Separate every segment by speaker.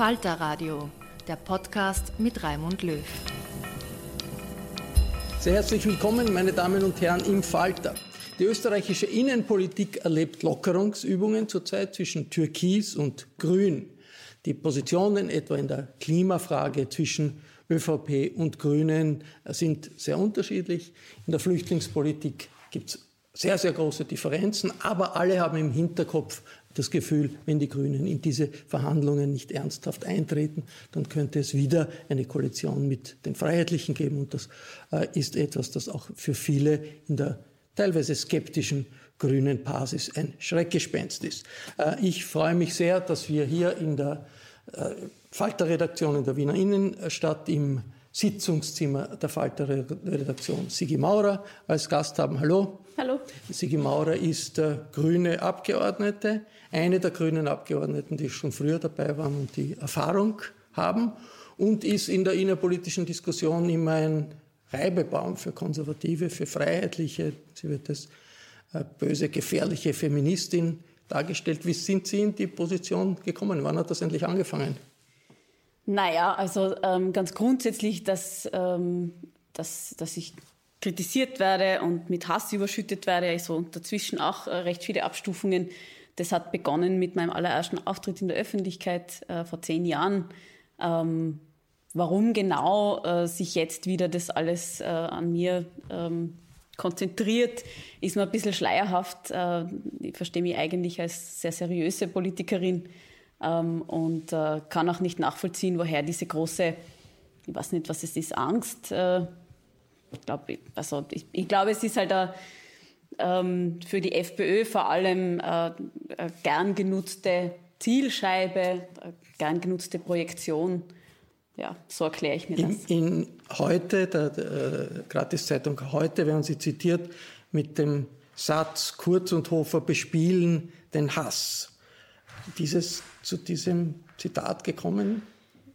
Speaker 1: Falter Radio, der Podcast mit Raimund Löw.
Speaker 2: Sehr herzlich willkommen, meine Damen und Herren, im Falter. Die österreichische Innenpolitik erlebt Lockerungsübungen zurzeit zwischen Türkis und Grün. Die Positionen etwa in der Klimafrage zwischen ÖVP und Grünen sind sehr unterschiedlich. In der Flüchtlingspolitik gibt es sehr, sehr große Differenzen, aber alle haben im Hinterkopf das Gefühl, wenn die Grünen in diese Verhandlungen nicht ernsthaft eintreten, dann könnte es wieder eine Koalition mit den Freiheitlichen geben. Und das äh, ist etwas, das auch für viele in der teilweise skeptischen grünen Basis ein Schreckgespenst ist. Äh, ich freue mich sehr, dass wir hier in der äh, Falter-Redaktion in der Wiener Innenstadt im Sitzungszimmer der Falter-Redaktion Sigi Maurer als Gast haben. Hallo.
Speaker 3: Hallo.
Speaker 2: Sigi Maurer ist äh, grüne Abgeordnete, eine der grünen Abgeordneten, die schon früher dabei waren und die Erfahrung haben und ist in der innerpolitischen Diskussion immer ein Reibebaum für Konservative, für Freiheitliche. Sie wird als äh, böse, gefährliche Feministin dargestellt. Wie sind Sie in die Position gekommen? Wann hat das endlich angefangen?
Speaker 3: Naja, also ähm, ganz grundsätzlich, dass, ähm, dass, dass ich kritisiert werde und mit Hass überschüttet werde, also dazwischen auch äh, recht viele Abstufungen. Das hat begonnen mit meinem allerersten Auftritt in der Öffentlichkeit äh, vor zehn Jahren. Ähm, warum genau äh, sich jetzt wieder das alles äh, an mir ähm, konzentriert, ist mir ein bisschen schleierhaft. Äh, ich verstehe mich eigentlich als sehr seriöse Politikerin ähm, und äh, kann auch nicht nachvollziehen, woher diese große, ich weiß nicht, was es ist, Angst. Äh, ich glaube, also ich, ich glaube, es ist halt a, ähm, für die FPÖ vor allem äh, gern genutzte Zielscheibe, äh, gern genutzte Projektion. Ja, so erkläre ich mir das.
Speaker 2: In, in heute, der, der Gratiszeitung heute, werden Sie zitiert mit dem Satz, Kurz und Hofer bespielen den Hass dieses, zu diesem Zitat gekommen?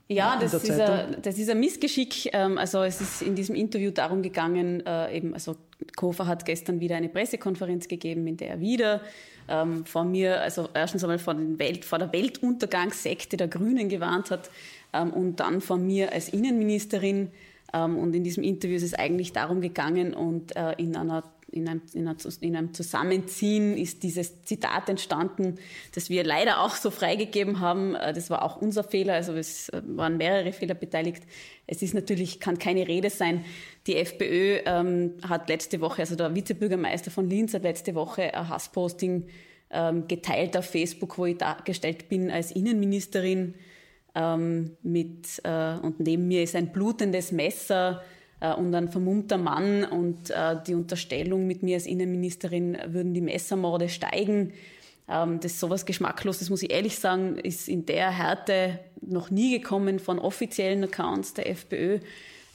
Speaker 3: Ja, das ist, ein, das ist ein Missgeschick. Ähm, also es ist in diesem Interview darum gegangen, äh, eben, also Kofer hat gestern wieder eine Pressekonferenz gegeben, in der er wieder ähm, vor mir, also erstens einmal vor, Welt, vor der Weltuntergangssekte der Grünen gewarnt hat ähm, und dann vor mir als Innenministerin. Ähm, und in diesem Interview ist es eigentlich darum gegangen und äh, in einer in einem, in, einem, Zusammenziehen ist dieses Zitat entstanden, das wir leider auch so freigegeben haben. Äh, das war auch unser Fehler, also es äh, waren mehrere Fehler beteiligt. Es ist natürlich, kann keine Rede sein. Die FPÖ ähm, hat letzte Woche, also der Vizebürgermeister von Linz hat letzte Woche ein Hassposting ähm, geteilt auf Facebook, wo ich dargestellt bin als Innenministerin ähm, mit, äh, und neben mir ist ein blutendes Messer und ein vermummter Mann und äh, die Unterstellung mit mir als Innenministerin würden die Messermorde steigen. Ähm, das sowas geschmacklos, das muss ich ehrlich sagen, ist in der Härte noch nie gekommen von offiziellen Accounts der FPÖ.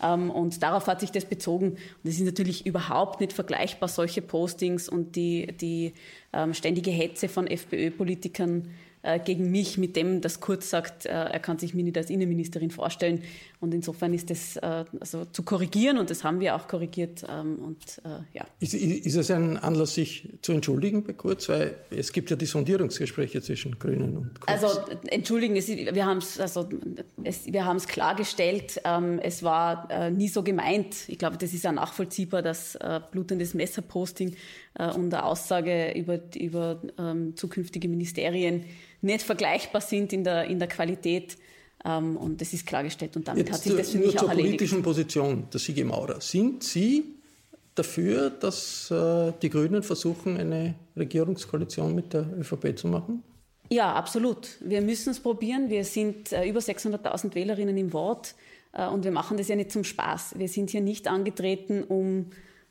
Speaker 3: Ähm, und darauf hat sich das bezogen. Und es ist natürlich überhaupt nicht vergleichbar, solche Postings und die, die ähm, ständige Hetze von FPÖ-Politikern äh, gegen mich, mit dem das Kurz sagt, äh, er kann sich mir nicht als Innenministerin vorstellen. Und insofern ist das äh, also zu korrigieren und das haben wir auch korrigiert. Ähm, und, ja.
Speaker 2: ist, ist es ein Anlass, sich zu entschuldigen bei Kurz? Weil es gibt ja die Sondierungsgespräche zwischen Grünen und
Speaker 3: Kurz. Also entschuldigen, es, wir haben also, es wir haben es klargestellt. Ähm, es war nie so gemeint. Ich glaube, das ist ja nachvollziehbar, dass blutendes Messerposting und eine Aussage über, über ähm, zukünftige Ministerien nicht vergleichbar sind in der, in der Qualität. Ähm, und das ist klargestellt und damit
Speaker 2: Jetzt
Speaker 3: hat sich das für mich
Speaker 2: zur
Speaker 3: auch erledigt.
Speaker 2: politischen Position der Sigi Maurer. Sind Sie dafür, dass äh, die Grünen versuchen, eine Regierungskoalition mit der ÖVP zu machen?
Speaker 3: Ja, absolut. Wir müssen es probieren. Wir sind äh, über 600.000 Wählerinnen im Wort äh, und wir machen das ja nicht zum Spaß. Wir sind hier nicht angetreten, um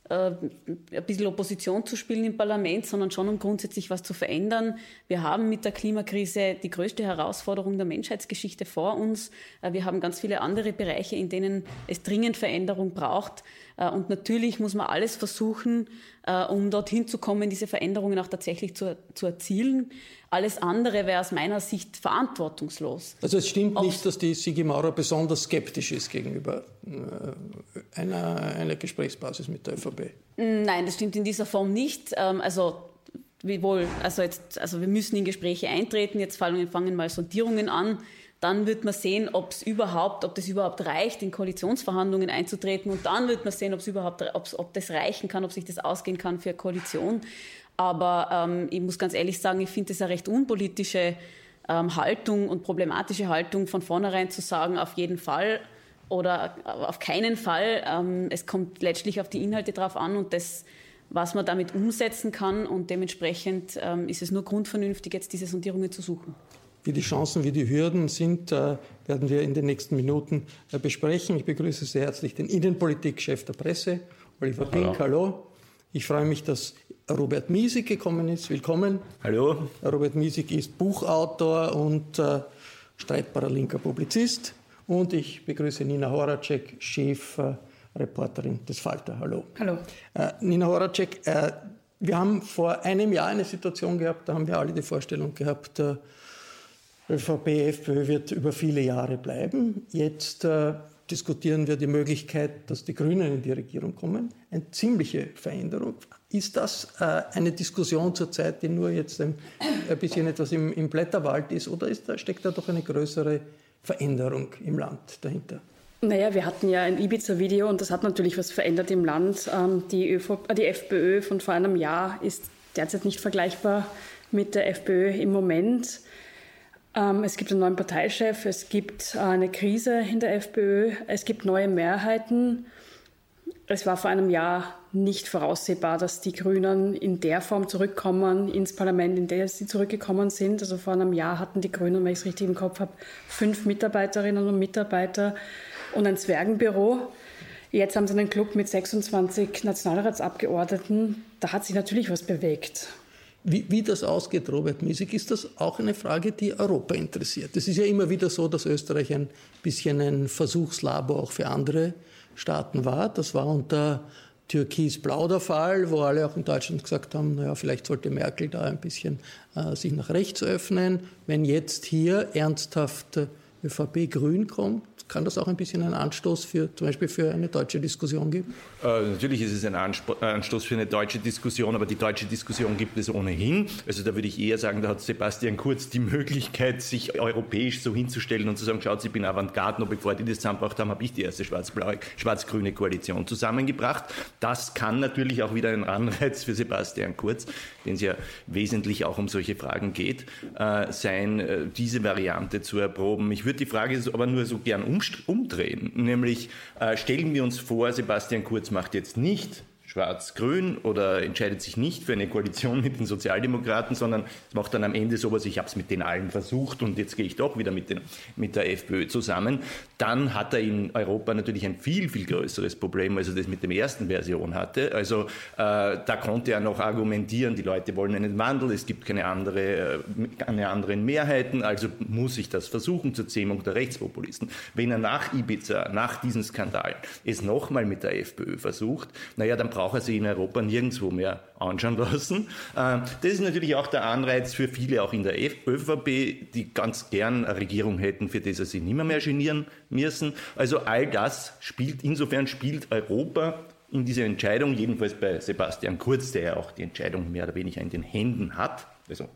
Speaker 3: ein bisschen Opposition zu spielen im Parlament, sondern schon um grundsätzlich was zu verändern. Wir haben mit der Klimakrise die größte Herausforderung der Menschheitsgeschichte vor uns. Äh, wir haben ganz viele andere Bereiche, in denen es dringend Veränderung braucht. Äh, und natürlich muss man alles versuchen, um dorthin zu kommen, diese Veränderungen auch tatsächlich zu, zu erzielen. Alles andere wäre aus meiner Sicht verantwortungslos.
Speaker 2: Also es stimmt Ob nicht, dass die Sigi Maurer besonders skeptisch ist gegenüber einer, einer Gesprächsbasis mit der ÖVP.
Speaker 3: Nein, das stimmt in dieser Form nicht. Ähm, also wie wohl, also jetzt, also wir müssen in Gespräche eintreten. Jetzt fangen, mal Sondierungen an. Dann wird man sehen, ob es überhaupt, ob das überhaupt reicht, in Koalitionsverhandlungen einzutreten. Und dann wird man sehen, ob es überhaupt, ob das reichen kann, ob sich das ausgehen kann für eine Koalition. Aber ähm, ich muss ganz ehrlich sagen, ich finde es eine recht unpolitische ähm, Haltung und problematische Haltung, von vornherein zu sagen, auf jeden Fall oder auf keinen Fall. Ähm, es kommt letztlich auf die Inhalte drauf an und das, was man damit umsetzen kann. Und dementsprechend ähm, ist es nur grundvernünftig, jetzt diese Sondierungen zu suchen.
Speaker 2: Wie die Chancen, wie die Hürden sind, äh, werden wir in den nächsten Minuten äh, besprechen. Ich begrüße sehr herzlich den Innenpolitikchef der Presse, Oliver Pink. Hallo. Ich freue mich, dass Robert Miesig gekommen ist. Willkommen.
Speaker 4: Hallo.
Speaker 2: Robert Miesig ist Buchautor und äh, streitbarer linker Publizist. Und ich begrüße Nina Horacek, Chefreporterin des Falter. Hallo.
Speaker 5: Hallo.
Speaker 2: Äh, Nina Horacek, äh, wir haben vor einem Jahr eine Situation gehabt, da haben wir alle die Vorstellung gehabt, äh, ÖVP, FPÖ wird über viele Jahre bleiben. Jetzt äh, diskutieren wir die Möglichkeit, dass die Grünen in die Regierung kommen. Eine ziemliche Veränderung. Ist das äh, eine Diskussion zurzeit, die nur jetzt ein, ein bisschen etwas im, im, Blätterwald ist, oder ist da, steckt da doch eine größere Veränderung im Land dahinter?
Speaker 5: Naja, wir hatten ja ein Ibiza-Video und das hat natürlich was verändert im Land. Ähm, die, ÖV, äh, die FPÖ von vor einem Jahr ist derzeit nicht vergleichbar mit der FPÖ im Moment. Ähm, es gibt einen neuen Parteichef, es gibt eine Krise in der FPÖ, es gibt neue Mehrheiten. Es war vor einem Jahr nicht voraussehbar, dass die Grünen in der Form zurückkommen ins Parlament, in der sie zurückgekommen sind. Also vor einem Jahr hatten die Grünen, wenn ich es richtig im Kopf habe, fünf Mitarbeiterinnen und Mitarbeiter und ein Zwergenbüro. Jetzt haben sie einen Club mit 26 Nationalratsabgeordneten. Da hat sich natürlich was bewegt.
Speaker 2: Wie, wie, das ausgeht, Robert Miesig, ist das auch eine Frage, die Europa interessiert. Es ist ja immer wieder so, dass Österreich ein bisschen ein Versuchslabor auch für andere Staaten war. Das war unter Türkis-Blau der Fall, wo alle auch in Deutschland gesagt haben, naja, vielleicht sollte Merkel da ein bisschen äh, sich nach rechts öffnen. Wenn jetzt hier ernsthaft äh, ÖVP-Grün kommt, kann das auch ein bisschen einen Anstoß für zum Beispiel für eine deutsche Diskussion geben?
Speaker 4: Äh, natürlich ist es ein Anstoß für eine deutsche Diskussion, aber die deutsche Diskussion gibt es ohnehin. Also da würde ich eher sagen, da hat Sebastian Kurz die Möglichkeit, sich europäisch so hinzustellen und zu sagen, schaut, ich bin Avantgarde, noch bevor die das zusammengebracht haben, habe ich die erste schwarz-grüne Koalition zusammengebracht. Das kann natürlich auch wieder ein Anreiz für Sebastian Kurz, den es ja wesentlich auch um solche Fragen geht, äh, sein, äh, diese Variante zu erproben. Ich würde die Frage aber nur so gern um umdrehen. Nämlich äh, stellen wir uns vor, Sebastian Kurz macht jetzt nicht schwarz-grün oder entscheidet sich nicht für eine Koalition mit den Sozialdemokraten, sondern macht dann am Ende sowas, ich habe es mit den allen versucht und jetzt gehe ich doch wieder mit, den, mit der FPÖ zusammen, dann hat er in Europa natürlich ein viel, viel größeres Problem, als er das mit der ersten Version hatte. Also äh, da konnte er noch argumentieren, die Leute wollen einen Wandel, es gibt keine, andere, äh, keine anderen Mehrheiten, also muss ich das versuchen zur Zähmung der Rechtspopulisten. Wenn er nach Ibiza, nach diesen Skandalen, es nochmal mit der FPÖ versucht, naja, dann braucht er sich in Europa nirgendwo mehr anschauen lassen. Äh, das ist natürlich auch der Anreiz für viele auch in der ÖVP, die ganz gern eine Regierung hätten, für die sie sich nicht mehr, mehr genieren müssen. Also all das spielt, insofern spielt Europa in dieser Entscheidung, jedenfalls bei Sebastian Kurz, der ja auch die Entscheidung mehr oder weniger in den Händen hat, also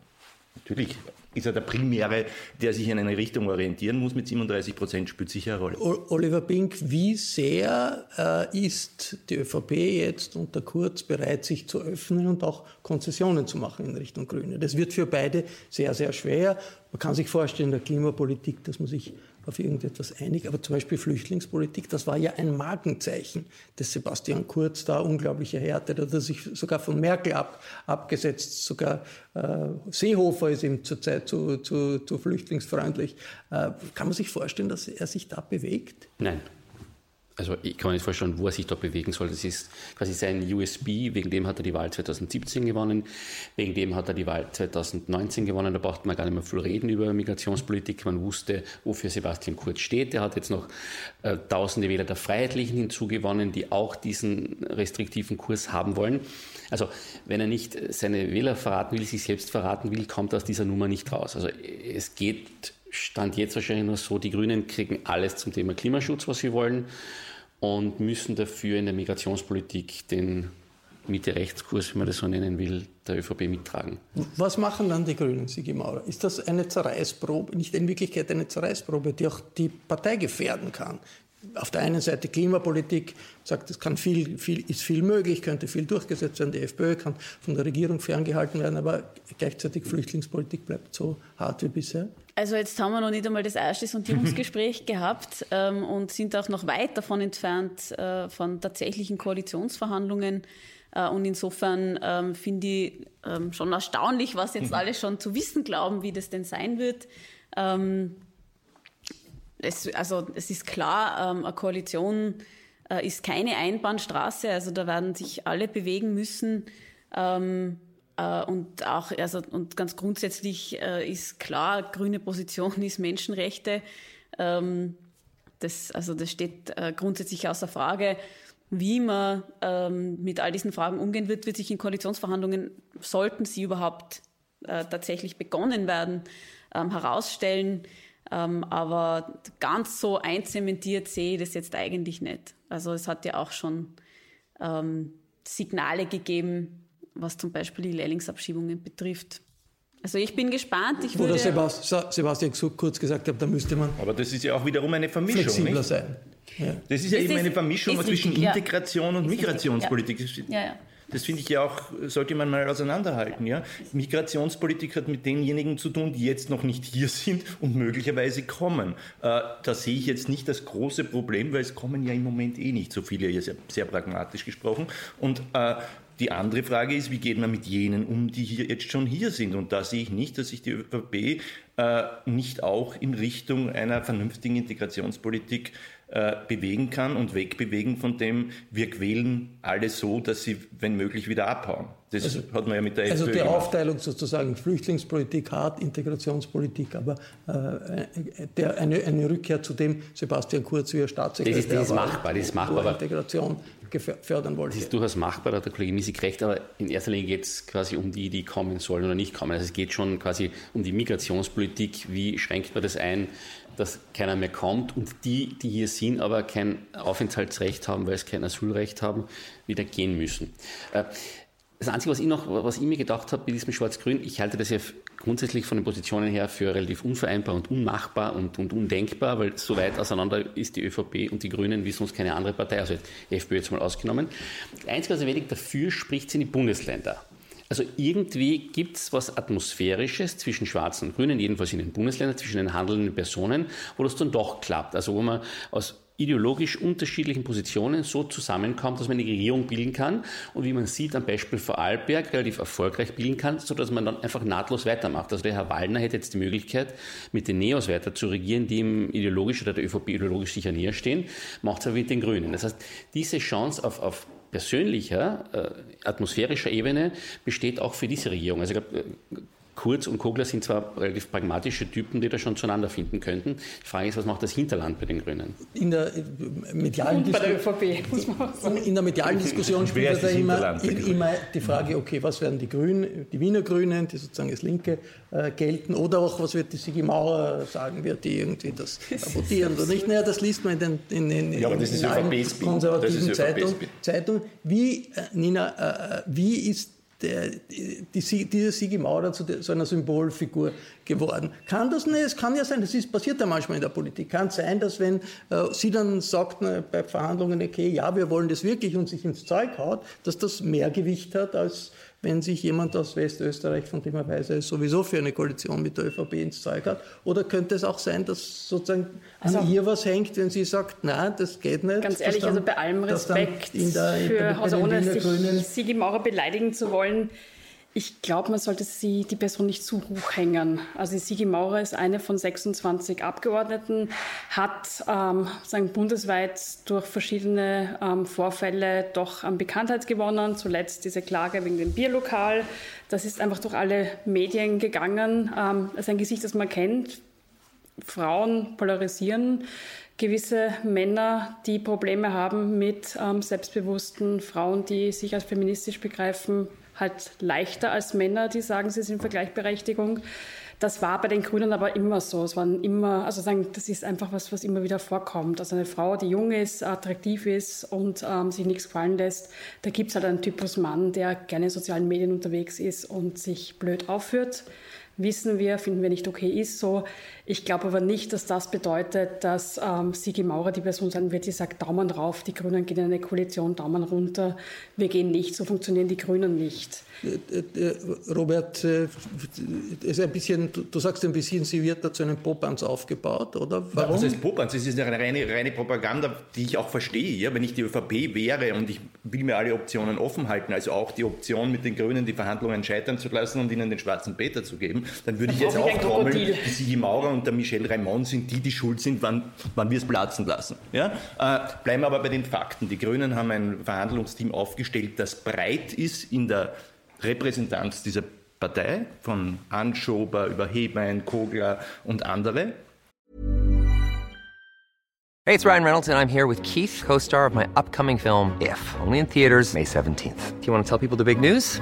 Speaker 4: natürlich ist er der Primäre, der sich in eine Richtung orientieren muss mit 37 Prozent, spielt sicher eine Rolle.
Speaker 2: Oliver Pink, wie sehr äh, ist die ÖVP jetzt unter Kurz bereit, sich zu öffnen und auch Konzessionen zu machen in Richtung Grüne? Das wird für beide sehr, sehr schwer. Man kann sich vorstellen, in der Klimapolitik, dass man sich auf irgendetwas einig, aber zum Beispiel Flüchtlingspolitik, das war ja ein Markenzeichen des Sebastian Kurz, da unglaubliche Härte, da hat er sich sogar von Merkel ab, abgesetzt, sogar äh, Seehofer ist ihm zurzeit zu, zu, zu flüchtlingsfreundlich. Äh, kann man sich vorstellen, dass er sich da bewegt?
Speaker 6: Nein also ich kann mir nicht vorstellen, wo er sich da bewegen soll. Das ist quasi sein USB, wegen dem hat er die Wahl 2017 gewonnen, wegen dem hat er die Wahl 2019 gewonnen. Da braucht man gar nicht mehr viel reden über Migrationspolitik. Man wusste, wofür Sebastian Kurz steht. Er hat jetzt noch äh, tausende Wähler der Freiheitlichen hinzugewonnen, die auch diesen restriktiven Kurs haben wollen. Also wenn er nicht seine Wähler verraten will, sich selbst verraten will, kommt er aus dieser Nummer nicht raus. Also es geht Stand jetzt wahrscheinlich nur so, die Grünen kriegen alles zum Thema Klimaschutz, was sie wollen und müssen dafür in der Migrationspolitik den Mitte-Rechtskurs, wie man das so nennen will, der ÖVP mittragen.
Speaker 2: Was machen dann die Grünen, Sigi Maurer? Ist das eine Zerreißprobe, nicht in Wirklichkeit eine Zerreißprobe, die auch die Partei gefährden kann? auf der einen Seite Klimapolitik, sagt, es kann viel, viel, ist viel möglich, könnte viel durchgesetzt werden, die FPÖ kann von der Regierung ferngehalten werden, aber gleichzeitig Flüchtlingspolitik bleibt so hart wie bisher.
Speaker 3: Also jetzt haben wir noch nicht einmal das erste Sondierungsgespräch gehabt ähm, und sind auch noch weit davon entfernt äh, von tatsächlichen Koalitionsverhandlungen. Äh, und insofern ähm, finde ich ähm, schon erstaunlich, was jetzt alle schon zu wissen glauben, wie das denn sein wird. Ähm, es, also es ist klar, ähm, eine Koalition äh, ist keine Einbahnstraße, also da werden sich alle bewegen müssen. Ähm, äh, und auch, also, und ganz grundsätzlich äh, ist klar, grüne Position ist Menschenrechte. Ähm, das, also das steht äh, grundsätzlich außer Frage. Wie man ähm, mit all diesen Fragen umgehen wird, wird sich in Koalitionsverhandlungen, sollten sie überhaupt äh, tatsächlich begonnen werden, ähm, herausstellen. Aber ganz so einzementiert sehe ich das jetzt eigentlich nicht. Also es hat ja auch schon Signale gegeben, was zum Beispiel die Lehrlingsabschiebungen betrifft. Also ich bin gespannt. Ich
Speaker 2: Oder Sebastian, Sebastian kurz gesagt hat, da müsste man.
Speaker 4: Aber das ist ja auch wiederum eine Vermischung.
Speaker 2: Flexibler nicht? sein.
Speaker 4: Ja. Das ist ja das eben ist, eine Vermischung zwischen richtig, Integration ja. und Migrationspolitik.
Speaker 3: Ja. ja,
Speaker 4: das finde ich ja auch, sollte man mal auseinanderhalten. Ja? Migrationspolitik hat mit denjenigen zu tun, die jetzt noch nicht hier sind und möglicherweise kommen. Äh, da sehe ich jetzt nicht das große Problem, weil es kommen ja im Moment eh nicht so viele, hier sehr, sehr pragmatisch gesprochen. Und äh, die andere Frage ist, wie geht man mit jenen um, die hier jetzt schon hier sind? Und da sehe ich nicht, dass sich die ÖVP äh, nicht auch in Richtung einer vernünftigen Integrationspolitik äh, bewegen kann und wegbewegen von dem, wir quälen alle so, dass sie, wenn möglich, wieder abhauen. Das also, hat man ja mit der
Speaker 2: Also die gemacht. Aufteilung sozusagen Flüchtlingspolitik hart, Integrationspolitik, aber äh, der, eine, eine Rückkehr zu dem Sebastian Kurz, wie er Staatssekretär
Speaker 6: das ist, das ist machbar, das ist machbar.
Speaker 2: Integration fördern wollte.
Speaker 6: Das ist durchaus machbar, da hat der Kollege Misik recht, aber in erster Linie geht es quasi um die, die kommen sollen oder nicht kommen. Also es geht schon quasi um die Migrationspolitik, wie schränkt man das ein, dass keiner mehr kommt und die, die hier sind, aber kein Aufenthaltsrecht haben, weil sie kein Asylrecht haben, wieder gehen müssen. Äh, das Einzige, was ich noch, was ich mir gedacht habe bei diesem Schwarz-Grün, ich halte das ja grundsätzlich von den Positionen her für relativ unvereinbar und unmachbar und, und undenkbar, weil so weit auseinander ist die ÖVP und die Grünen wie sonst keine andere Partei, also die FPÖ jetzt mal ausgenommen. Das Einzige, was ein wenig dafür spricht, sind die Bundesländer. Also irgendwie gibt es was Atmosphärisches zwischen Schwarzen und Grünen, jedenfalls in den Bundesländern, zwischen den handelnden Personen, wo das dann doch klappt. Also wo man aus ideologisch unterschiedlichen Positionen so zusammenkommt, dass man eine Regierung bilden kann und wie man sieht am Beispiel Vorarlberg relativ erfolgreich bilden kann, sodass man dann einfach nahtlos weitermacht. Also der Herr Waldner hätte jetzt die Möglichkeit, mit den Neos weiter zu regieren, die ihm ideologisch oder der ÖVP ideologisch sicher näher stehen, macht es aber mit den Grünen. Das heißt, diese Chance auf, auf persönlicher, äh, atmosphärischer Ebene besteht auch für diese Regierung. Also ich glaube, äh, Kurz und Kogler sind zwar relativ pragmatische Typen, die da schon zueinander finden könnten. Die Frage ist, was macht das Hinterland bei den Grünen?
Speaker 2: In der medialen,
Speaker 5: Disku.
Speaker 2: In der medialen Diskussion spielt da immer, immer die Frage, okay, was werden die Grünen, die Wiener Grünen, die sozusagen als Linke äh, gelten, oder auch, was wird die Sigi Mauer sagen, wird die irgendwie das sabotieren oder nicht? Naja, das liest man in den in, in,
Speaker 4: ja, aber das
Speaker 2: in, ist konservativen Zeitungen. Zeitung. Wie, äh, Nina, äh, wie ist der, die, diese Sigi Maurer zu, zu, einer Symbolfigur geworden. Kann das nicht? Es kann ja sein, das ist, passiert ja manchmal in der Politik. Kann sein, dass wenn äh, sie dann sagt na, bei Verhandlungen, okay, ja, wir wollen das wirklich und sich ins Zeug haut, dass das mehr Gewicht hat als wenn sich jemand aus Westösterreich, von dem er weiß, er ist sowieso für eine Koalition mit der ÖVP ins Zeug hat? Oder könnte es auch sein, dass sozusagen also, an ihr was hängt, wenn sie sagt, nein, das geht nicht?
Speaker 5: Ganz ehrlich, dann, also bei allem Respekt der, für, also ohne sich Sigi Maurer beleidigen zu wollen, ich glaube, man sollte sie, die Person nicht zu hoch hängen. Also Sigi Maurer ist eine von 26 Abgeordneten, hat ähm, sagen, bundesweit durch verschiedene ähm, Vorfälle doch an Bekanntheit gewonnen. Zuletzt diese Klage wegen dem Bierlokal. Das ist einfach durch alle Medien gegangen. Ähm, das ist ein Gesicht, das man kennt. Frauen polarisieren gewisse Männer, die Probleme haben mit ähm, selbstbewussten Frauen, die sich als feministisch begreifen, halt leichter als Männer, die sagen, sie sind für Gleichberechtigung. Das war bei den Grünen aber immer so. Es waren immer, also sagen, das ist einfach was, was immer wieder vorkommt. Also eine Frau, die jung ist, attraktiv ist und ähm, sich nichts gefallen lässt, da gibt es halt einen Typus Mann, der gerne in sozialen Medien unterwegs ist und sich blöd aufführt wissen wir, finden wir nicht okay, ist so. Ich glaube aber nicht, dass das bedeutet, dass ähm, Sigi Maurer die Person sein wird, die sagt, Daumen rauf, die Grünen gehen in eine Koalition, Daumen runter, wir gehen nicht, so funktionieren die Grünen nicht.
Speaker 2: Äh, äh, Robert, äh, ist ein bisschen, du sagst ein bisschen, sie wird da zu einem Popanz aufgebaut, oder?
Speaker 4: Warum? Was heißt Popanz? Es ist eine reine, reine Propaganda, die ich auch verstehe. Ja? Wenn ich die ÖVP wäre und ich will mir alle Optionen offen halten, also auch die Option mit den Grünen die Verhandlungen scheitern zu lassen und ihnen den schwarzen Peter zu geben, dann würde ich jetzt auch trommeln, die Sigi Maurer und der Michel Raimond sind die, die schuld sind, wann, wann wir es platzen lassen. Ja? Äh, bleiben wir aber bei den Fakten. Die Grünen haben ein Verhandlungsteam aufgestellt, das breit ist in der Repräsentanz dieser Partei, von Anschober über Hebein, Kogler und andere.
Speaker 7: Hey, it's Ryan Reynolds and I'm here with Keith, co-star of my upcoming film If, only in theaters May 17th. Do you want to tell people the big news?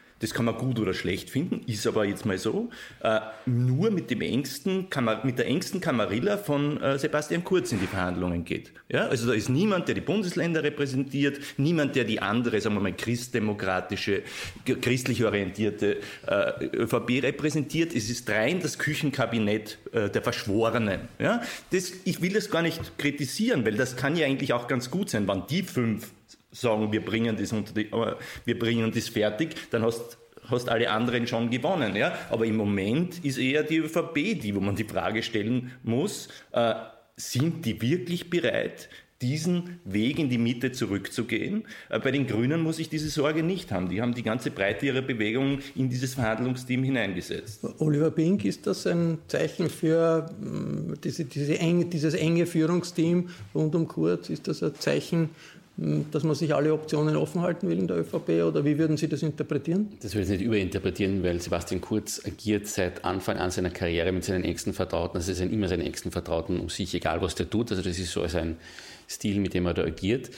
Speaker 4: Das kann man gut oder schlecht finden, ist aber jetzt mal so. Äh, nur mit dem engsten, mit der engsten Kamarilla von äh, Sebastian Kurz in die Verhandlungen geht. Ja? Also da ist niemand, der die Bundesländer repräsentiert, niemand, der die andere, sagen wir mal, christdemokratische, christlich orientierte äh, ÖVP repräsentiert. Es ist rein das Küchenkabinett äh, der Verschworenen. Ja? Das, ich will das gar nicht kritisieren, weil das kann ja eigentlich auch ganz gut sein, wann die fünf sagen, wir bringen das, unter die, äh, wir bringen das fertig, dann hast hast alle anderen schon gewonnen. Ja? Aber im Moment ist eher die ÖVP die, wo man die Frage stellen muss, äh, sind die wirklich bereit, diesen Weg in die Mitte zurückzugehen. Äh, bei den Grünen muss ich diese Sorge nicht haben. Die haben die ganze Breite ihrer Bewegung in dieses Verhandlungsteam hineingesetzt.
Speaker 2: Oliver Pink, ist das ein Zeichen für mm, diese, diese enge, dieses enge Führungsteam rund um Kurz? Ist das ein Zeichen dass man sich alle Optionen offen halten will in der ÖVP oder wie würden Sie das interpretieren?
Speaker 6: Das würde ich nicht überinterpretieren, weil Sebastian Kurz agiert seit Anfang an seiner Karriere mit seinen engsten Vertrauten. Also es sind immer seine engsten Vertrauten um sich, egal was der tut. Also das ist so ein Stil, mit dem er da agiert.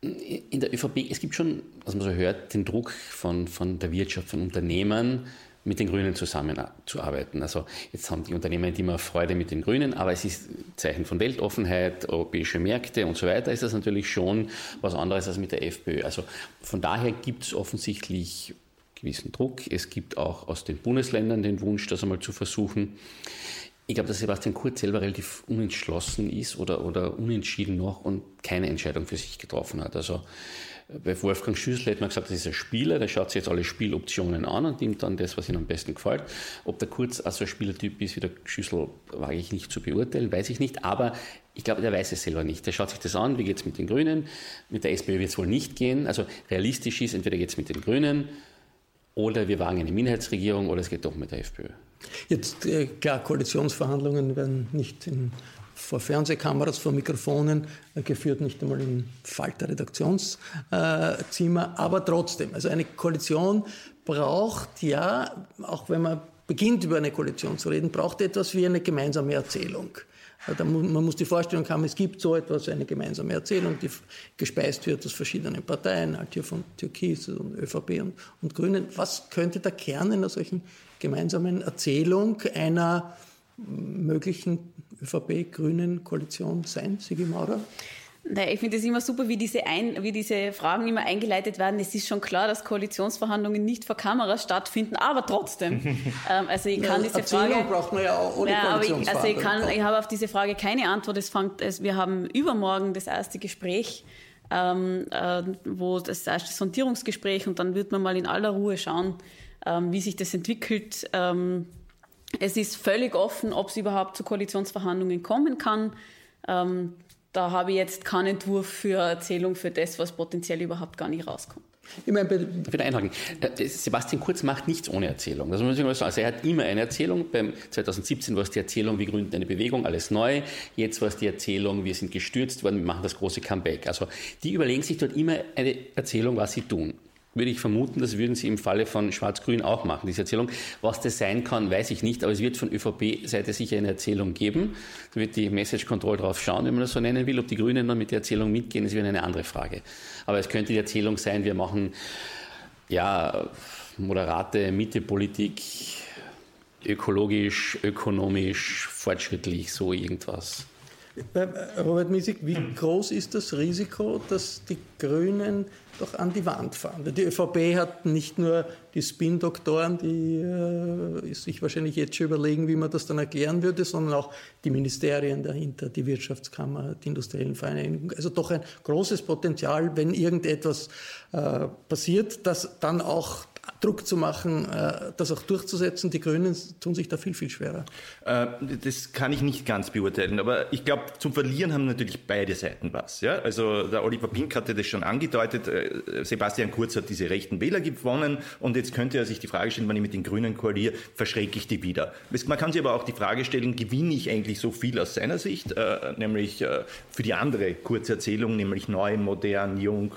Speaker 6: In der ÖVP, es gibt schon, was man so hört, den Druck von, von der Wirtschaft, von Unternehmen, mit den Grünen zusammenzuarbeiten. Also jetzt haben die Unternehmen immer Freude mit den Grünen, aber es ist Zeichen von Weltoffenheit, europäische Märkte und so weiter, ist das natürlich schon was anderes als mit der FPÖ. Also von daher gibt es offensichtlich gewissen Druck. Es gibt auch aus den Bundesländern den Wunsch, das einmal zu versuchen. Ich glaube, dass Sebastian Kurz selber relativ unentschlossen ist oder, oder unentschieden noch und keine Entscheidung für sich getroffen hat. Also bei Wolfgang Schüssel hat man gesagt, das ist ein Spieler, der schaut sich jetzt alle Spieloptionen an und nimmt dann das, was ihm am besten gefällt. Ob der Kurz also ein Spielertyp ist wie der Schüssel, wage ich nicht zu beurteilen, weiß ich nicht. Aber ich glaube, der weiß es selber nicht. Der schaut sich das an, wie geht es mit den Grünen. Mit der SPÖ wird es wohl nicht gehen. Also realistisch ist, entweder geht es mit den Grünen oder wir wagen eine Minderheitsregierung oder es geht doch mit der FPÖ.
Speaker 2: Jetzt, äh, klar, Koalitionsverhandlungen werden nicht in vor Fernsehkameras, vor Mikrofonen äh, geführt, nicht einmal im Falter-Redaktionszimmer. Aber trotzdem, also eine Koalition braucht ja, auch wenn man beginnt über eine Koalition zu reden, braucht etwas wie eine gemeinsame Erzählung. Man muss die Vorstellung haben, es gibt so etwas, eine gemeinsame Erzählung, die gespeist wird aus verschiedenen Parteien, halt hier von Türkis und ÖVP und, und Grünen. Was könnte der Kern einer solchen gemeinsamen Erzählung einer möglichen ÖVP-Grünen-Koalition sein, Sigi Maurer?
Speaker 3: Nein, ich finde es immer super, wie diese, ein, wie diese Fragen immer eingeleitet werden. Es ist schon klar, dass Koalitionsverhandlungen nicht vor Kameras stattfinden, aber trotzdem. ähm, also ich kann ja, diese Frage.
Speaker 2: braucht man ja auch ohne ja,
Speaker 3: aber ich, also ich, kann, ich habe auf diese Frage keine Antwort. Es fängt, es, wir haben übermorgen das erste Gespräch, ähm, äh, wo das erste Sondierungsgespräch und dann wird man mal in aller Ruhe schauen, ähm, wie sich das entwickelt. Ähm, es ist völlig offen, ob es überhaupt zu Koalitionsverhandlungen kommen kann. Ähm, da habe ich jetzt keinen Entwurf für Erzählung für das, was potenziell überhaupt gar nicht rauskommt.
Speaker 6: Ich meine, bitte einhaken. Äh, Sebastian Kurz macht nichts ohne Erzählung. Das muss ich mal sagen. Also er hat immer eine Erzählung. Beim 2017 war es die Erzählung, wir gründen eine Bewegung, alles neu. Jetzt war es die Erzählung, wir sind gestürzt worden, wir machen das große Comeback. Also die überlegen sich dort immer eine Erzählung, was sie tun würde ich vermuten, das würden Sie im Falle von Schwarz-Grün auch machen, diese Erzählung. Was das sein kann, weiß ich nicht, aber es wird von ÖVP-Seite sicher eine Erzählung geben. Da wird die Message Control drauf schauen, wenn man das so nennen will. Ob die Grünen dann mit der Erzählung mitgehen, ist wieder eine andere Frage. Aber es könnte die Erzählung sein, wir machen, ja, moderate Mittepolitik, ökologisch, ökonomisch, fortschrittlich, so irgendwas.
Speaker 2: Robert Miesig, wie groß ist das Risiko, dass die Grünen doch an die Wand fahren? Die ÖVP hat nicht nur die Spin-Doktoren, die äh, sich wahrscheinlich jetzt schon überlegen, wie man das dann erklären würde, sondern auch die Ministerien dahinter, die Wirtschaftskammer, die industriellen Vereinigungen. Also doch ein großes Potenzial, wenn irgendetwas äh, passiert, dass dann auch Druck zu machen, äh, das auch durchzusetzen. Die Grünen tun sich da viel, viel schwerer.
Speaker 4: Äh, das kann ich nicht ganz beurteilen, aber ich glaube, zum Verlieren haben natürlich beide Seiten was. Ja? Also der Oliver Pink hatte das schon angedeutet, äh, Sebastian Kurz hat diese rechten Wähler gewonnen und jetzt könnte er sich die Frage stellen, wenn ich mit den Grünen koaliere, verschrecke ich die wieder. Man kann sich aber auch die Frage stellen, gewinne ich eigentlich so viel aus seiner Sicht, nämlich für die andere Kurzerzählung, nämlich neu, modern, jung,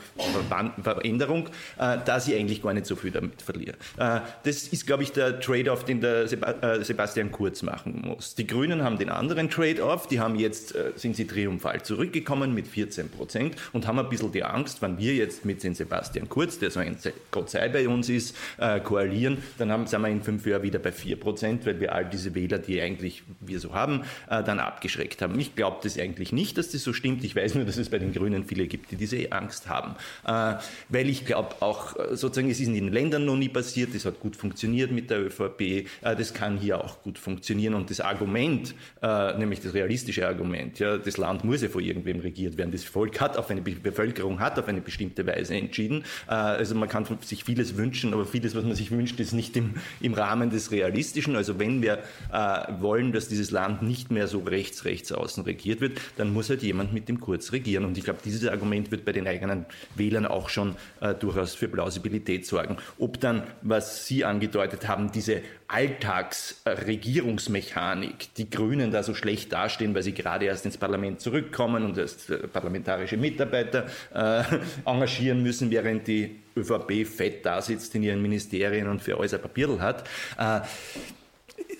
Speaker 4: Veränderung, dass ich eigentlich gar nicht so viel damit verliere. Äh, das ist, glaube ich, der Trade-off, den der äh, Sebastian Kurz machen muss. Die Grünen haben den anderen Trade-off, die haben jetzt, äh, sind sie triumphal zurückgekommen mit 14 Prozent und haben ein bisschen die Angst, wenn wir jetzt mit den Sebastian Kurz, der so ein Gott sei bei uns ist, koalieren, dann haben, sind wir in fünf Jahren wieder bei 4 Prozent, weil wir all diese Wähler, die eigentlich wir so haben, dann abgeschreckt haben. Ich glaube das eigentlich nicht, dass das so stimmt. Ich weiß nur, dass es bei den Grünen viele gibt, die diese Angst haben. Weil ich glaube auch, sozusagen, es ist in den Ländern noch nie passiert, das hat gut funktioniert mit der ÖVP, äh, das kann hier auch gut funktionieren. Und das Argument, äh, nämlich das realistische Argument, ja, das Land muss ja von irgendwem regiert werden, das Volk hat auf eine Bevölkerung hat auf eine bestimmte Weise entschieden. Äh, also man kann sich vieles wünschen, aber vieles, was man sich wünscht, ist nicht im, im Rahmen des Realistischen. Also wenn wir wollen, dass dieses Land nicht mehr so rechts, rechts außen regiert wird, dann muss halt jemand mit dem Kurz regieren. Und ich glaube, dieses Argument wird bei den eigenen Wählern auch schon durchaus für Plausibilität sorgen. Ob dann, was Sie angedeutet haben, diese Alltagsregierungsmechanik, die Grünen da so schlecht dastehen, weil sie gerade erst ins Parlament zurückkommen und erst äh, parlamentarische Mitarbeiter äh, engagieren müssen, während die ÖVP fett da sitzt in ihren Ministerien und für alles ein Papierl hat. Äh,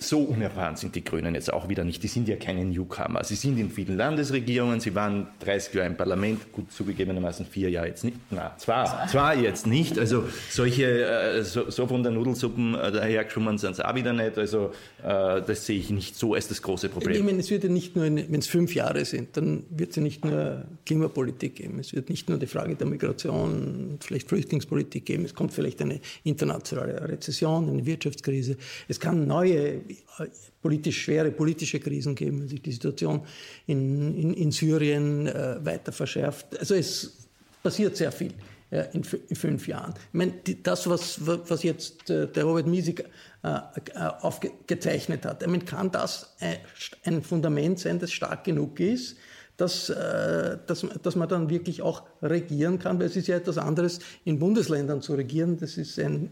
Speaker 4: so unerfahren sind die Grünen jetzt auch wieder nicht. Die sind ja keine Newcomer. Sie sind in vielen Landesregierungen, sie waren 30 Jahre im Parlament, gut zugegebenermaßen vier Jahre jetzt nicht, na, zwar, zwar jetzt nicht, also solche, äh, so, so von der Nudelsuppen äh, dahergeschwommen sind es auch wieder nicht, also äh, das sehe ich nicht so als das große Problem.
Speaker 2: Ich meine, es wird ja nicht nur, wenn es fünf Jahre sind, dann wird es ja nicht nur Klimapolitik geben, es wird nicht nur die Frage der Migration, vielleicht Flüchtlingspolitik geben, es kommt vielleicht eine internationale Rezession, eine Wirtschaftskrise, es kann neue politisch schwere politische Krisen geben, wenn sich die Situation in, in, in Syrien äh, weiter verschärft. Also es passiert sehr viel äh, in, in, fünf Jahren. Ich meine, die, das, was, was jetzt äh, der Robert Miesig äh, aufgezeichnet hat, ich meine, kann das ein Fundament sein, das stark genug ist, dass, äh, dass, dass man dann wirklich auch regieren kann, weil es ist ja etwas anderes, in Bundesländern zu regieren. Das ist ein,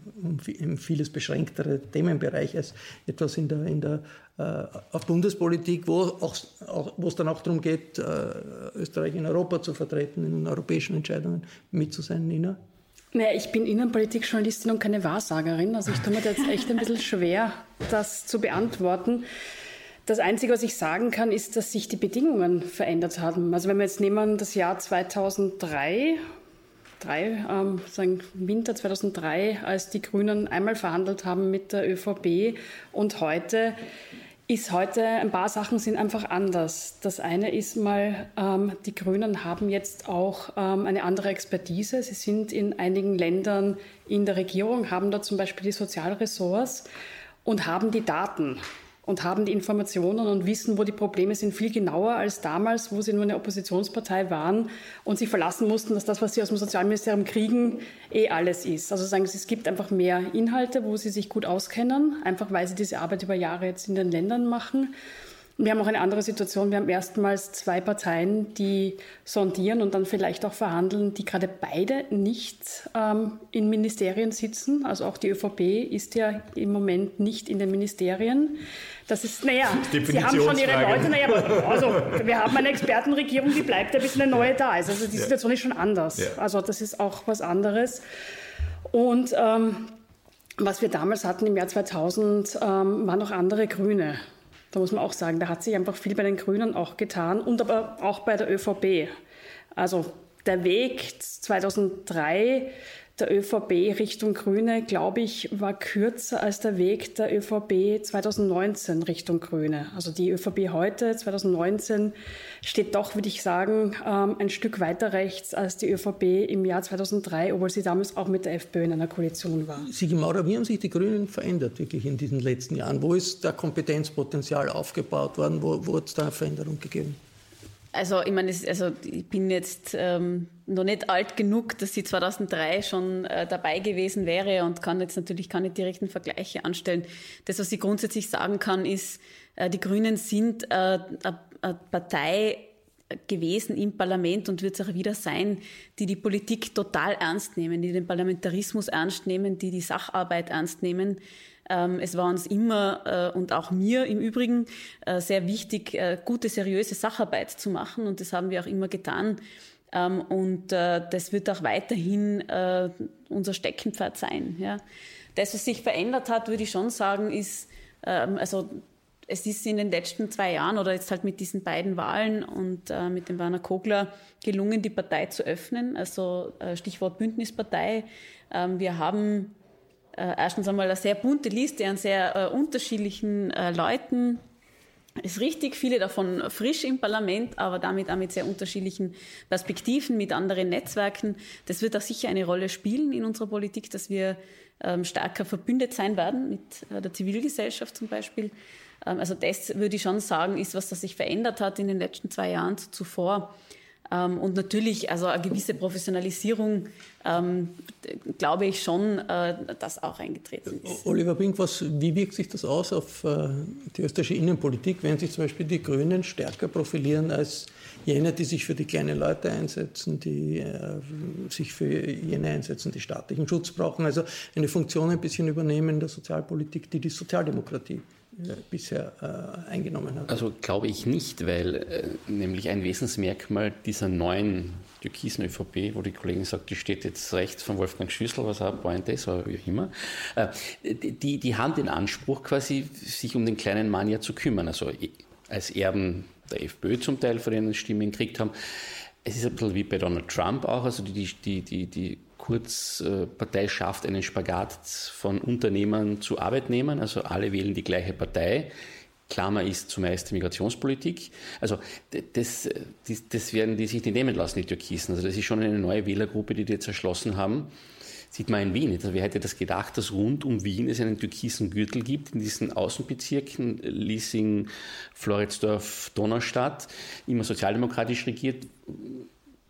Speaker 2: ein vieles beschränkterer Themenbereich als etwas in der, in der äh, auf Bundespolitik, wo, auch, auch, wo es dann auch darum geht, äh, Österreich in Europa zu vertreten, in europäischen Entscheidungen mit zu sein. Nina?
Speaker 5: Naja, ich bin Innenpolitikjournalistin und keine Wahrsagerin. Also ich tue mir da jetzt echt ein bisschen schwer, das zu beantworten. Das Einzige, was ich sagen kann, ist, dass sich die Bedingungen verändert haben. Also wenn wir jetzt nehmen das Jahr 2003, drei, ähm, sagen Winter 2003, als die Grünen einmal verhandelt haben mit der ÖVP und heute ist heute, ein paar Sachen sind einfach anders. Das eine ist mal, ähm, die Grünen haben jetzt auch ähm, eine andere Expertise. Sie sind in einigen Ländern in der Regierung, haben da zum Beispiel die Sozialressorts und haben die Daten und haben die Informationen und wissen, wo die Probleme sind, viel genauer als damals, wo sie nur eine Oppositionspartei waren und sich verlassen mussten, dass das, was sie aus dem Sozialministerium kriegen, eh alles ist. Also sagen sie, es gibt einfach mehr Inhalte, wo sie sich gut auskennen, einfach weil sie diese Arbeit über Jahre jetzt in den Ländern machen. Wir haben auch eine andere Situation. Wir haben erstmals zwei Parteien, die sondieren und dann vielleicht auch verhandeln, die gerade beide nicht ähm, in Ministerien sitzen. Also auch die ÖVP ist ja im Moment nicht in den Ministerien. Das ist, naja, Sie haben schon Ihre Leute, naja, also wir haben eine Expertenregierung, die bleibt ja, bis eine neue da ist. Also die Situation ist schon anders. Ja. Also das ist auch was anderes. Und ähm, was wir damals hatten im Jahr 2000, ähm, waren noch andere Grüne. Da muss man auch sagen, da hat sich einfach viel bei den Grünen auch getan und aber auch bei der ÖVP. Also der Weg 2003 der ÖVP Richtung Grüne, glaube ich, war kürzer als der Weg der ÖVP 2019 Richtung Grüne. Also die ÖVP heute, 2019, steht doch, würde ich sagen, ähm, ein Stück weiter rechts als die ÖVP im Jahr 2003, obwohl sie damals auch mit der FPÖ in einer Koalition war.
Speaker 2: Sigi Maurer, wie haben sich die Grünen verändert wirklich in diesen letzten Jahren? Wo ist da Kompetenzpotenzial aufgebaut worden? Wo, wo hat es da eine Veränderung gegeben?
Speaker 3: Also ich meine, also ich bin jetzt ähm, noch nicht alt genug, dass sie 2003 schon äh, dabei gewesen wäre und kann jetzt natürlich keine direkten Vergleiche anstellen. Das, was ich grundsätzlich sagen kann, ist, äh, die Grünen sind äh, eine Partei gewesen im Parlament und wird es auch wieder sein, die die Politik total ernst nehmen, die den Parlamentarismus ernst nehmen, die die Sacharbeit ernst nehmen es war uns immer äh, und auch mir im Übrigen äh, sehr wichtig, äh, gute, seriöse Sacharbeit zu machen und das haben wir auch immer getan. Ähm, und das wird auch weiterhin unser Steckenpferd sein. Das, was sich verändert hat, würde ich schon sagen, ist, ähm, also es ist in den letzten zwei Jahren oder jetzt halt mit diesen beiden Wahlen und äh, mit dem Werner Kogler gelungen, die Partei zu öffnen. Also äh, Stichwort Bündnispartei. Ähm, wir haben äh, erstens einmal eine sehr bunte Liste an sehr äh, unterschiedlichen äh, Leuten. Ist richtig, viele davon frisch im Parlament, aber damit auch mit sehr unterschiedlichen Perspektiven, mit anderen Netzwerken. Das wird auch sicher eine Rolle spielen in unserer Politik, dass wir ähm, stärker verbündet sein werden mit äh, der Zivilgesellschaft zum Beispiel. Ähm, also das würde ich schon sagen, ist was, das sich verändert hat in den letzten zwei Jahren zuvor. Ähm, und natürlich, also eine gewisse Professionalisierung, ähm, glaube ich schon, äh, dass auch eingetreten ist.
Speaker 2: Oliver Pink, was, wie wirkt sich das aus auf äh, die österreichische Innenpolitik, wenn sich zum Beispiel die Grünen stärker profilieren als jene, die sich für die kleinen Leute einsetzen, die äh, sich für jene einsetzen, die staatlichen Schutz brauchen, also eine Funktion ein bisschen übernehmen in der Sozialpolitik, die die Sozialdemokratie bisher äh, eingenommen hat.
Speaker 6: Also glaube ich nicht, weil äh, nämlich ein Wesensmerkmal dieser neuen türkisen ÖVP, wo die Kollegin sagt, die steht jetzt rechts von Wolfgang Schüssel, was auch Point ist, oder wie auch immer, äh, die, die haben den Anspruch quasi, sich um den kleinen Mann ja zu kümmern. Also als Erben der FPÖ zum Teil, von denen Stimmen gekriegt haben. Es ist ein bisschen wie bei Donald Trump auch, also die, die, die, die Kurzpartei schafft einen Spagat von Unternehmern zu Arbeitnehmern, also alle wählen die gleiche Partei. Klammer ist zumeist die Migrationspolitik. Also das, das, das werden die sich nicht nehmen lassen, die Türkisen. Also das ist schon eine neue Wählergruppe, die die jetzt erschlossen haben. Sieht man in Wien. Also wer hätte das gedacht, dass rund um Wien es einen türkisen Gürtel gibt, in diesen Außenbezirken, Liesing, Floridsdorf, Donaustadt, immer sozialdemokratisch regiert,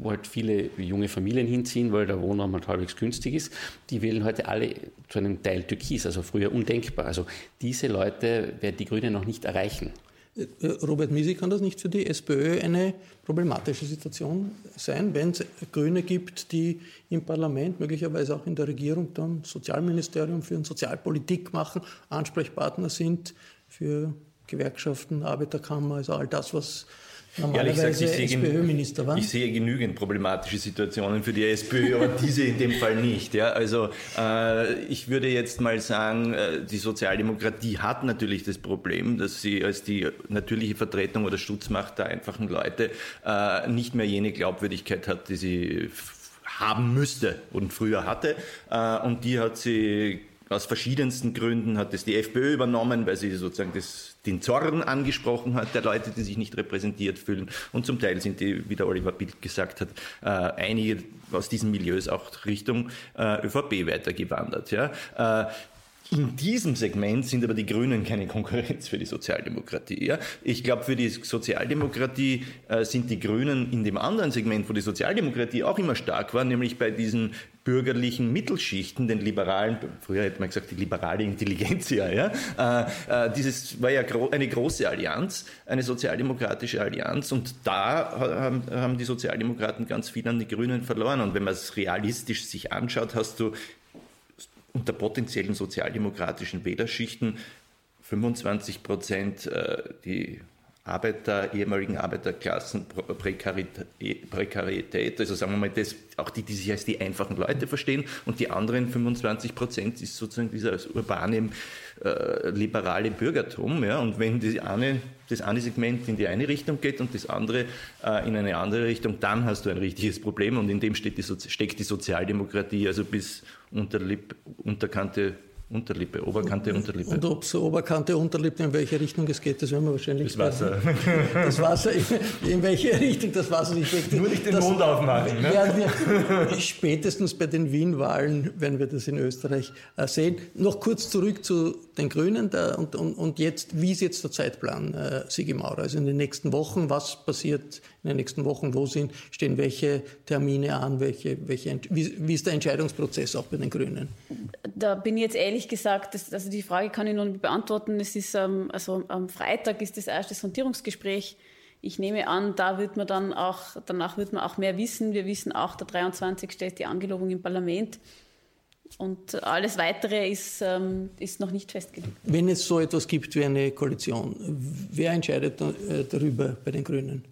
Speaker 6: wo halt viele junge Familien hinziehen, weil der Wohnraum halt halbwegs günstig ist, die wählen heute alle zu einem Teil Türkis, also früher undenkbar. Also diese Leute werden die Grünen noch nicht erreichen.
Speaker 2: Äh, Robert Miesi, kann das nicht für die SPÖ eine problematische Situation sein, wenn es Grüne gibt, die im Parlament, möglicherweise auch in der Regierung dann Sozialministerium führen, Sozialpolitik machen, Ansprechpartner sind für Gewerkschaften, Arbeiterkammer, also all das, was normalerweise gesagt, ich
Speaker 4: war? Ich sehe genügend problematische Situationen für die SPÖ, aber diese in dem Fall nicht. Ja? Also äh, ich würde jetzt mal sagen, äh, die Sozialdemokratie hat natürlich das Problem, dass sie als die natürliche Vertretung oder Schutzmacht der einfachen Leute äh, nicht mehr jene Glaubwürdigkeit hat, die sie haben müsste und früher hatte. Äh, und die hat sie aus verschiedensten Gründen hat es die FPÖ übernommen, weil sie sozusagen das, den Zorn angesprochen hat der Leute, die sich nicht repräsentiert fühlen. Und zum Teil sind die, wie der Oliver Bild gesagt hat, äh, einige aus diesen Milieus auch Richtung äh, ÖVP weitergewandert. Ja? Äh, in diesem Segment sind aber die Grünen keine Konkurrenz für die Sozialdemokratie. Ja? Ich glaube, für die Sozialdemokratie äh, sind die Grünen in dem anderen Segment, wo die Sozialdemokratie auch immer stark war, nämlich bei diesen bürgerlichen Mittelschichten, den liberalen, früher hätte man gesagt, die liberale Intelligenzia, ja, äh, äh, dieses war ja gro eine große Allianz, eine sozialdemokratische Allianz und da haben, haben die Sozialdemokraten ganz viel an die Grünen verloren und wenn man es realistisch sich anschaut, hast du unter potenziellen sozialdemokratischen Wählerschichten 25 Prozent äh, die Arbeiter, ehemaligen Arbeiterklassen, Prekarität, also sagen wir mal, das, auch die, die sich als die einfachen Leute verstehen und die anderen 25 Prozent ist sozusagen dieses urbane, äh, liberale Bürgertum. Ja? Und wenn die eine, das eine Segment in die eine Richtung geht und das andere äh, in eine andere Richtung, dann hast du ein richtiges Problem und in dem die, steckt die Sozialdemokratie also bis unter Unterkante Unterlippe, Oberkante, Unterlippe.
Speaker 2: Und ob es Oberkante, Unterlippe, in welche Richtung es geht, das werden wir wahrscheinlich.
Speaker 4: Das Wasser.
Speaker 2: Das Wasser, in, welche Richtung das Wasser sich
Speaker 4: bewegt. Nur nicht den das Mund aufmachen. Ne?
Speaker 2: Wir spätestens bei den Wien-Wahlen werden wir das in Österreich äh, sehen. Noch kurz zurück zu den Grünen da, und, und, und jetzt, wie ist jetzt der Zeitplan, äh, Sigi Maurer? Also in den nächsten Wochen, was passiert in den nächsten Wochen, wo sind, stehen welche Termine an, welche, welche, wie, wie ist der Entscheidungsprozess auch bei den Grünen?
Speaker 3: Da bin ich jetzt ehrlich gesagt, das, also die Frage kann ich noch nicht beantworten. Es ist, ähm, also am Freitag ist das erste Sondierungsgespräch. Ich nehme an, da wird man dann auch, danach wird man auch mehr wissen. Wir wissen auch, der 23. ist die Angelobung im Parlament. Und alles Weitere ist, ähm, ist noch nicht festgelegt.
Speaker 2: Wenn es so etwas gibt wie eine Koalition, wer entscheidet äh, darüber bei den Grünen?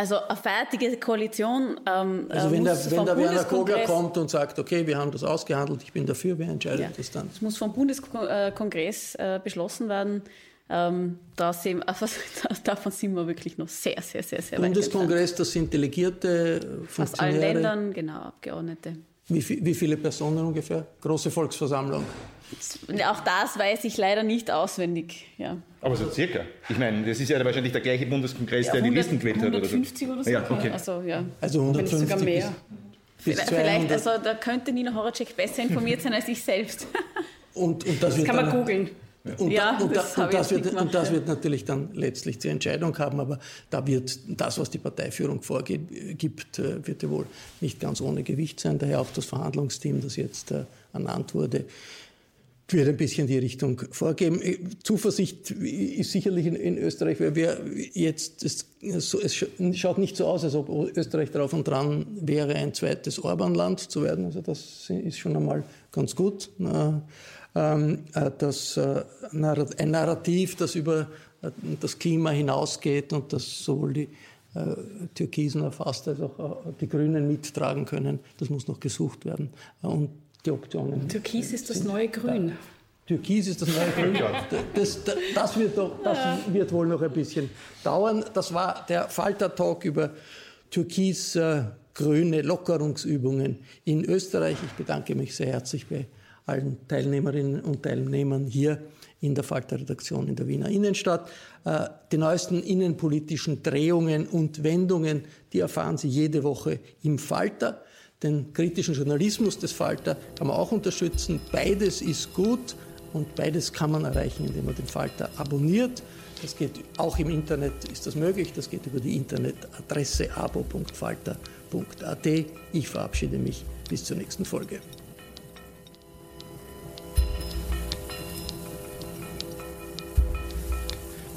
Speaker 3: Also eine fertige Koalition.
Speaker 2: Ähm, also wenn, der, wenn der Werner Kogler kommt und sagt, okay, wir haben das ausgehandelt, ich bin dafür, wer entscheidet ja. das dann?
Speaker 3: Es muss vom Bundeskongress äh, beschlossen werden. Ähm, da sehen, also, davon sind wir wirklich noch sehr, sehr, sehr, sehr
Speaker 2: Bundeskongress, das sind Delegierte,
Speaker 3: Funktionäre. Aus allen Ländern, genau, Abgeordnete.
Speaker 2: Wie, wie viele Personen ungefähr? Große Volksversammlung?
Speaker 3: Auch das weiß ich leider nicht auswendig. Ja.
Speaker 4: Aber so circa. Ich meine, das ist ja wahrscheinlich der gleiche Bundeskongress, ja, der die Listen gewählt hat.
Speaker 3: 150 oder so.
Speaker 4: Ja, okay.
Speaker 3: Also, ja.
Speaker 2: also 150
Speaker 3: sogar mehr. Bis, bis Vielleicht, also da könnte Nina Horacek besser informiert sein als ich selbst.
Speaker 2: Und, und das,
Speaker 3: das kann man googeln.
Speaker 2: Und, ja, da, und, das, und, das wird, gemacht, und das wird natürlich dann letztlich zur Entscheidung haben, aber da wird das, was die Parteiführung vorgibt, äh, wird ja wohl nicht ganz ohne Gewicht sein. Daher auch das Verhandlungsteam, das jetzt äh, ernannt wurde, wird ein bisschen die Richtung vorgeben. Äh, Zuversicht ist sicherlich in, in Österreich, weil wir jetzt, es, es, schaut nicht so aus, als ob Österreich drauf und dran wäre, ein zweites Orban-Land zu werden. Also das ist schon einmal ganz gut. ähm, äh, das, äh, ein Narrativ, das über das Klima hinausgeht und das sowohl die Türkisen erfasst als auch die Grünen mittragen können. Das muss noch gesucht werden. Und die Optionen.
Speaker 5: Türkis ist das neue Grün.
Speaker 2: Türkis ist das neue Grün. Das, das, das, wird, doch, das wird wohl noch ein bisschen dauern. Das war der Falter-Talk über türkis-grüne Lockerungsübungen in Österreich. Ich bedanke mich sehr herzlich bei allen Teilnehmerinnen und Teilnehmern hier in der Falter-Redaktion in der Wiener Innenstadt. Äh, die neuesten innenpolitischen Drehungen und Wendungen, die erfahren Sie jede Woche im Falter. Den kritischen Journalismus des Falter kann man auch unterstützen. Beides ist gut und beides kann man erreichen, indem man den Falter abonniert. Das geht auch im Internet, ist das möglich. Das geht über die Internetadresse abo.falter.at. Ich verabschiede mich bis zur nächsten Folge.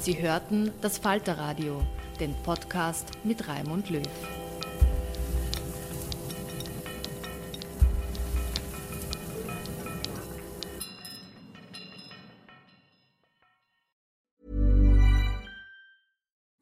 Speaker 1: Sie hörten das Falterradio, den Podcast mit Raimund Löw.